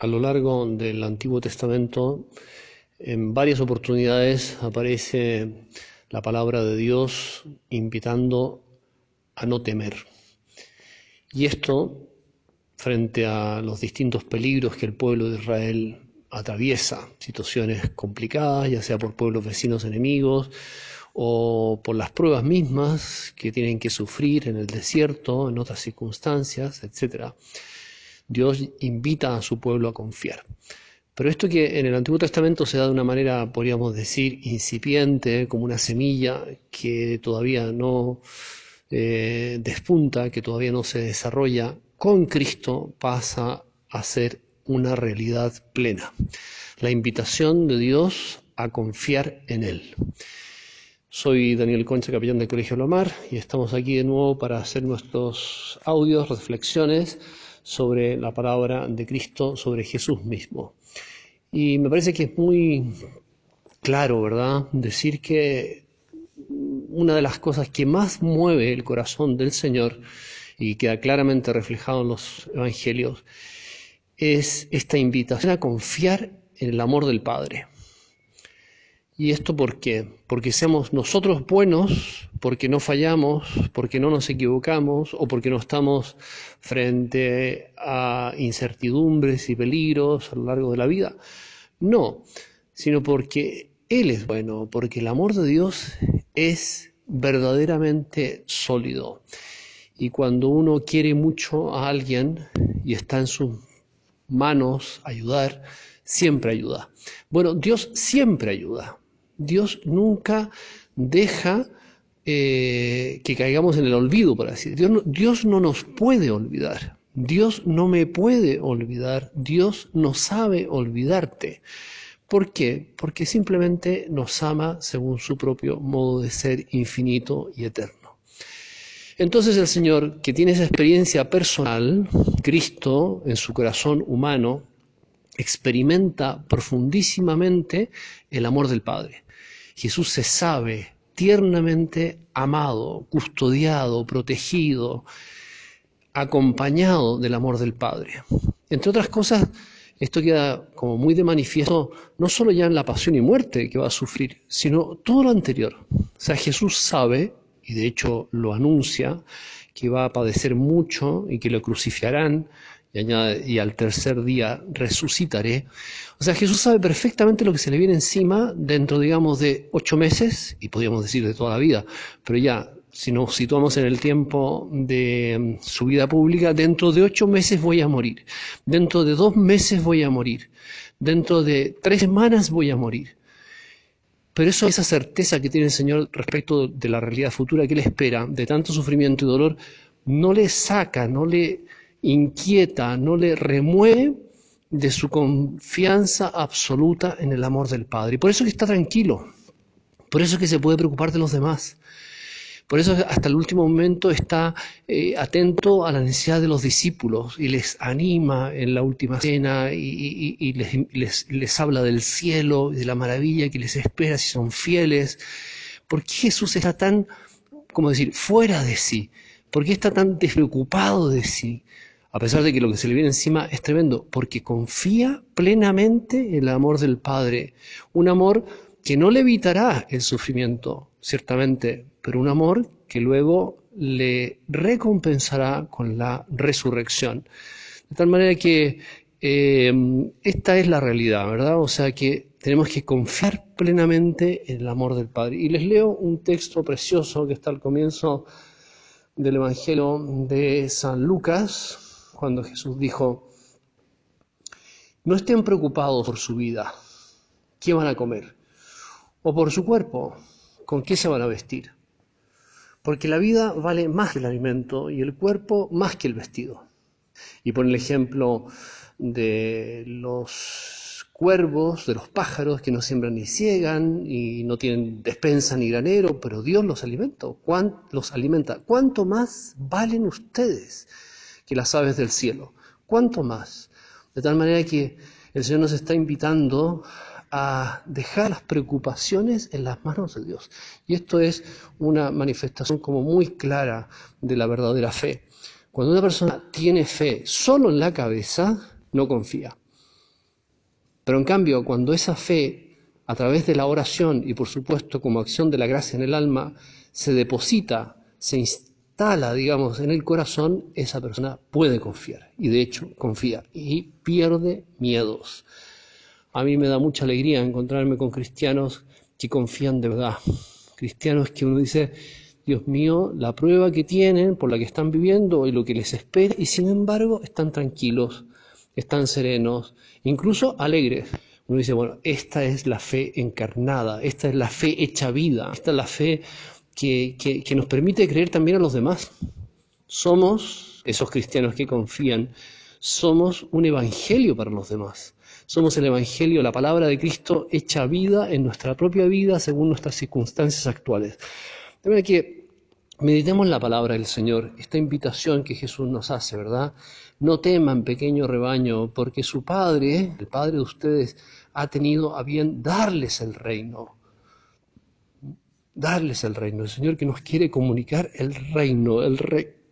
A lo largo del Antiguo Testamento, en varias oportunidades aparece la palabra de Dios invitando a no temer. Y esto frente a los distintos peligros que el pueblo de Israel atraviesa, situaciones complicadas, ya sea por pueblos vecinos enemigos o por las pruebas mismas que tienen que sufrir en el desierto, en otras circunstancias, etc. Dios invita a su pueblo a confiar. Pero esto que en el Antiguo Testamento se da de una manera, podríamos decir, incipiente, como una semilla que todavía no eh, despunta, que todavía no se desarrolla, con Cristo pasa a ser una realidad plena. La invitación de Dios a confiar en Él. Soy Daniel Concha, capellán del Colegio Lomar, y estamos aquí de nuevo para hacer nuestros audios, reflexiones sobre la palabra de Cristo, sobre Jesús mismo. Y me parece que es muy claro, ¿verdad?, decir que una de las cosas que más mueve el corazón del Señor y queda claramente reflejado en los evangelios es esta invitación a confiar en el amor del Padre. ¿Y esto por qué? Porque seamos nosotros buenos, porque no fallamos, porque no nos equivocamos o porque no estamos frente a incertidumbres y peligros a lo largo de la vida. No, sino porque Él es bueno, porque el amor de Dios es verdaderamente sólido. Y cuando uno quiere mucho a alguien y está en sus manos ayudar, siempre ayuda. Bueno, Dios siempre ayuda. Dios nunca deja eh, que caigamos en el olvido, por así decirlo. Dios, Dios no nos puede olvidar. Dios no me puede olvidar. Dios no sabe olvidarte. ¿Por qué? Porque simplemente nos ama según su propio modo de ser infinito y eterno. Entonces el Señor, que tiene esa experiencia personal, Cristo en su corazón humano, experimenta profundísimamente el amor del Padre. Jesús se sabe tiernamente amado, custodiado, protegido, acompañado del amor del Padre. Entre otras cosas, esto queda como muy de manifiesto no solo ya en la pasión y muerte que va a sufrir, sino todo lo anterior. O sea, Jesús sabe, y de hecho lo anuncia, que va a padecer mucho y que lo crucificarán, y, al tercer día resucitaré. O sea, Jesús sabe perfectamente lo que se le viene encima dentro, digamos, de ocho meses, y podríamos decir de toda la vida, pero ya, si nos situamos en el tiempo de mm, su vida pública, dentro de ocho meses voy a morir, dentro de dos meses voy a morir, dentro de tres semanas voy a morir. Pero esa certeza que tiene el Señor respecto de la realidad futura que Él espera, de tanto sufrimiento y dolor, no le saca, no le inquieta, no le remueve de su confianza absoluta en el amor del Padre. Y por eso que está tranquilo, por eso que se puede preocupar de los demás. Por eso hasta el último momento está eh, atento a la necesidad de los discípulos y les anima en la última cena y, les, les, habla del cielo y de la maravilla que les espera si son fieles. ¿Por qué Jesús está tan, como decir, fuera de sí? ¿Por qué está tan despreocupado de sí? A pesar de que lo que se le viene encima es tremendo, porque confía plenamente en el amor del Padre, un amor que no le evitará el sufrimiento, ciertamente, pero un amor que luego le recompensará con la resurrección. De tal manera que eh, esta es la realidad, ¿verdad? O sea que tenemos que confiar plenamente en el amor del Padre. Y les leo un texto precioso que está al comienzo del Evangelio de San Lucas, cuando Jesús dijo, no estén preocupados por su vida, qué van a comer, o por su cuerpo, con qué se van a vestir, porque la vida vale más que el alimento y el cuerpo más que el vestido. Y pone el ejemplo de los cuervos, de los pájaros que no siembran ni ciegan y no tienen despensa ni granero, pero Dios los alimenta. los alimenta. ¿Cuánto más valen ustedes? Que las aves del cielo. ¿Cuánto más? De tal manera que el Señor nos está invitando a dejar las preocupaciones en las manos de Dios. Y esto es una manifestación como muy clara de la verdadera fe. Cuando una persona tiene fe solo en la cabeza, no confía. Pero en cambio, cuando esa fe, a través de la oración y por supuesto como acción de la gracia en el alma, se deposita, se instala, digamos, en el corazón, esa persona puede confiar. Y de hecho, confía y pierde miedos. A mí me da mucha alegría encontrarme con cristianos que confían de verdad. Cristianos que uno dice, Dios mío, la prueba que tienen, por la que están viviendo y lo que les espera, y sin embargo están tranquilos, están serenos, incluso alegres. Uno dice, bueno, esta es la fe encarnada, esta es la fe hecha vida, esta es la fe que, nos permite creer también a los demás. Somos esos cristianos que confían, somos un evangelio para los demás. Somos el Evangelio, la palabra de Cristo hecha vida en nuestra propia vida según nuestras circunstancias actuales. De manera que meditemos la palabra del Señor, esta invitación que Jesús nos hace, ¿verdad? No teman, pequeño rebaño, porque su Padre, el Padre de ustedes, ha tenido a bien darles el reino. Darles el reino. El Señor que nos quiere comunicar el reino. El,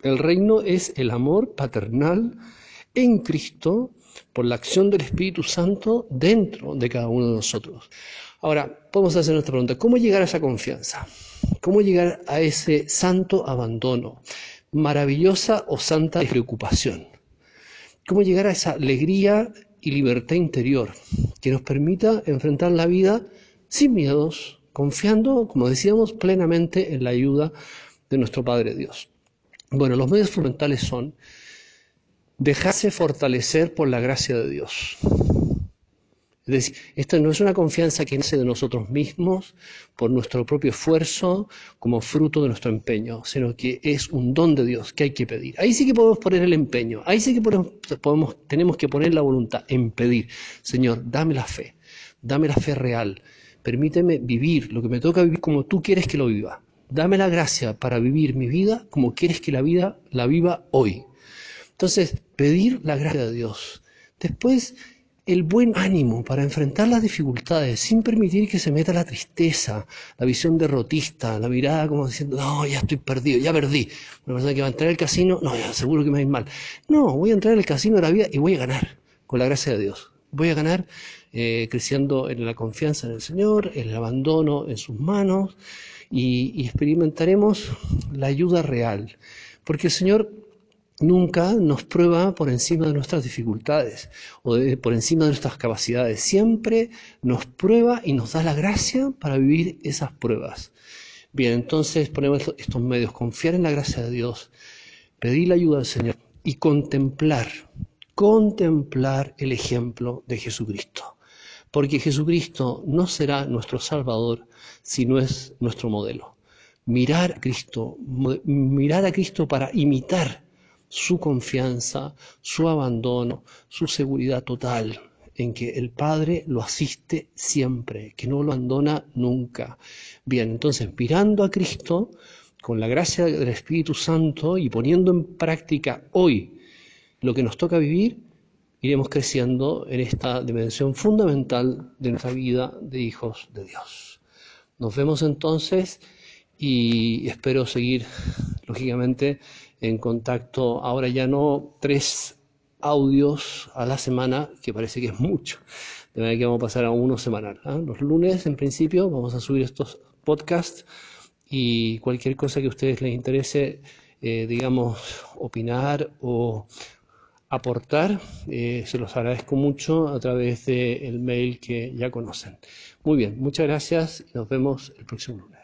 el reino es el amor paternal en Cristo por la acción del Espíritu Santo dentro de cada uno de nosotros. Ahora, podemos hacer nuestra pregunta, ¿cómo llegar a esa confianza? ¿Cómo llegar a ese santo abandono? Maravillosa o santa preocupación. ¿Cómo llegar a esa alegría y libertad interior que nos permita enfrentar la vida sin miedos, confiando, como decíamos, plenamente en la ayuda de nuestro Padre Dios? Bueno, los medios fundamentales son dejarse fortalecer por la gracia de Dios. Es decir, esto no es una confianza que nace de nosotros mismos por nuestro propio esfuerzo, como fruto de nuestro empeño, sino que es un don de Dios que hay que pedir. Ahí sí que podemos poner el empeño, ahí sí que podemos, tenemos que poner la voluntad en pedir. Señor, dame la fe, dame la fe real, permíteme vivir lo que me toca vivir como tú quieres que lo viva. Dame la gracia para vivir mi vida como quieres que la vida la viva hoy. Entonces, pedir la gracia de Dios. Después, el buen ánimo para enfrentar las dificultades sin permitir que se meta la tristeza, la visión derrotista, la mirada como diciendo, no, ya estoy perdido, ya perdí. Una persona que va a entrar al casino, no, ya seguro que me va a ir mal. No, voy a entrar al casino de la vida y voy a ganar, con la gracia de Dios. Voy a ganar eh, creciendo en la confianza en el Señor, en el abandono en sus manos y experimentaremos la ayuda real. Porque el Señor nunca nos prueba por encima de nuestras dificultades o por encima de nuestras capacidades. Siempre nos prueba y nos da la gracia para vivir esas pruebas. Bien, entonces ponemos estos medios, confiar en la gracia de Dios, pedir la ayuda del Señor y contemplar, contemplar el ejemplo de Jesucristo. Porque Jesucristo no será nuestro Salvador si no es nuestro modelo. Mirar a Cristo, mirar a Cristo para imitar su confianza, su abandono, su seguridad total en que el Padre lo asiste siempre, que no lo abandona nunca. Bien, entonces mirando a Cristo, con la gracia del Espíritu Santo y poniendo en práctica hoy lo que nos toca vivir, iremos creciendo en esta dimensión fundamental de nuestra vida de hijos de Dios. Nos vemos entonces y espero seguir, lógicamente, en contacto, ahora ya no tres audios a la semana, que parece que es mucho, de manera que vamos a pasar a uno semanal. ¿ah? Los lunes, en principio, vamos a subir estos podcasts y cualquier cosa que a ustedes les interese, eh, digamos, opinar o aportar, eh, se los agradezco mucho a través del mail que ya conocen. Muy bien, muchas gracias y nos vemos el próximo lunes.